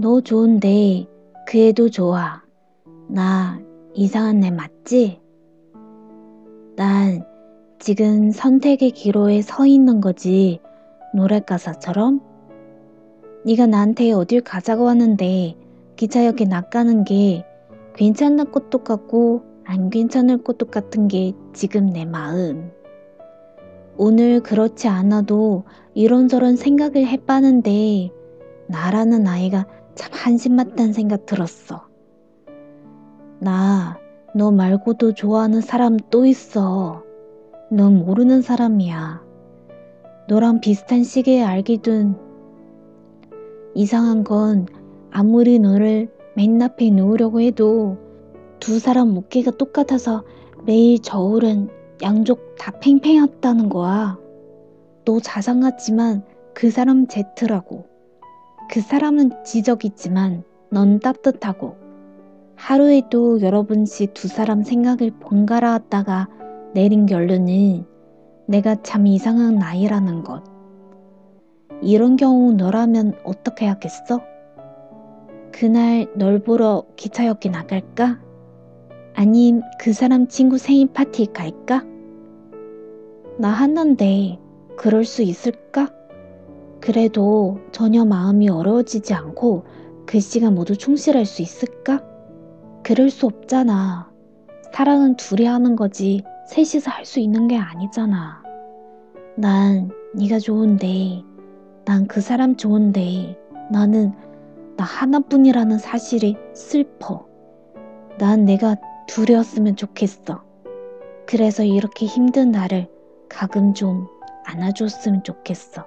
너 좋은데 그 애도 좋아. 나 이상한 애 맞지? 난 지금 선택의 기로에 서 있는 거지. 노래 가사처럼? 네가 나한테 어딜 가자고 하는데 기차역에 낚가는 게 괜찮을 것도 같고 안 괜찮을 것도 같은 게 지금 내 마음. 오늘 그렇지 않아도 이런저런 생각을 해봤는데 나라는 아이가 참 한심맞다는 생각 들었어. 나 너 말고도 좋아하는 사람 또 있어. 넌 모르는 사람이야. 너랑 비슷한 시기에 된 이상한 건 아무리 너를 맨 앞에 놓으려고 해도 두 사람 어깨가 똑같아서 매일 저울은 양쪽 다 팽팽했다는 거야. 너 자상 같지만 그 사람 제트라고. 그 사람은 지적이지만 넌 따뜻하고. 하루에도 여러 번씩 두 사람 생각을 번갈아 왔다가 내린 결론은 내가 참 이상한 나이라는 것. 이런 경우 너라면 어떻게 하겠어? 그날 널 보러 기차역에 나갈까? 아님 그 사람 친구 생일 파티 갈까? 나 하는데 그럴 수 있을까? 그래도 전혀 마음이 어려워지지 않고 그 시간 모두 충실할 수 있을까? 그럴 수 없잖아. 사랑은 둘이 하는 거지 셋이서 할 수 있는 게 아니잖아. 난 네가 좋은데 난 그 사람 좋은데 나는 나 하나뿐이라는 사실이 슬퍼. 난 내가 둘이었으면 좋겠어. 그래서 이렇게 힘든 나를 가끔 좀 안아줬으면 좋겠어.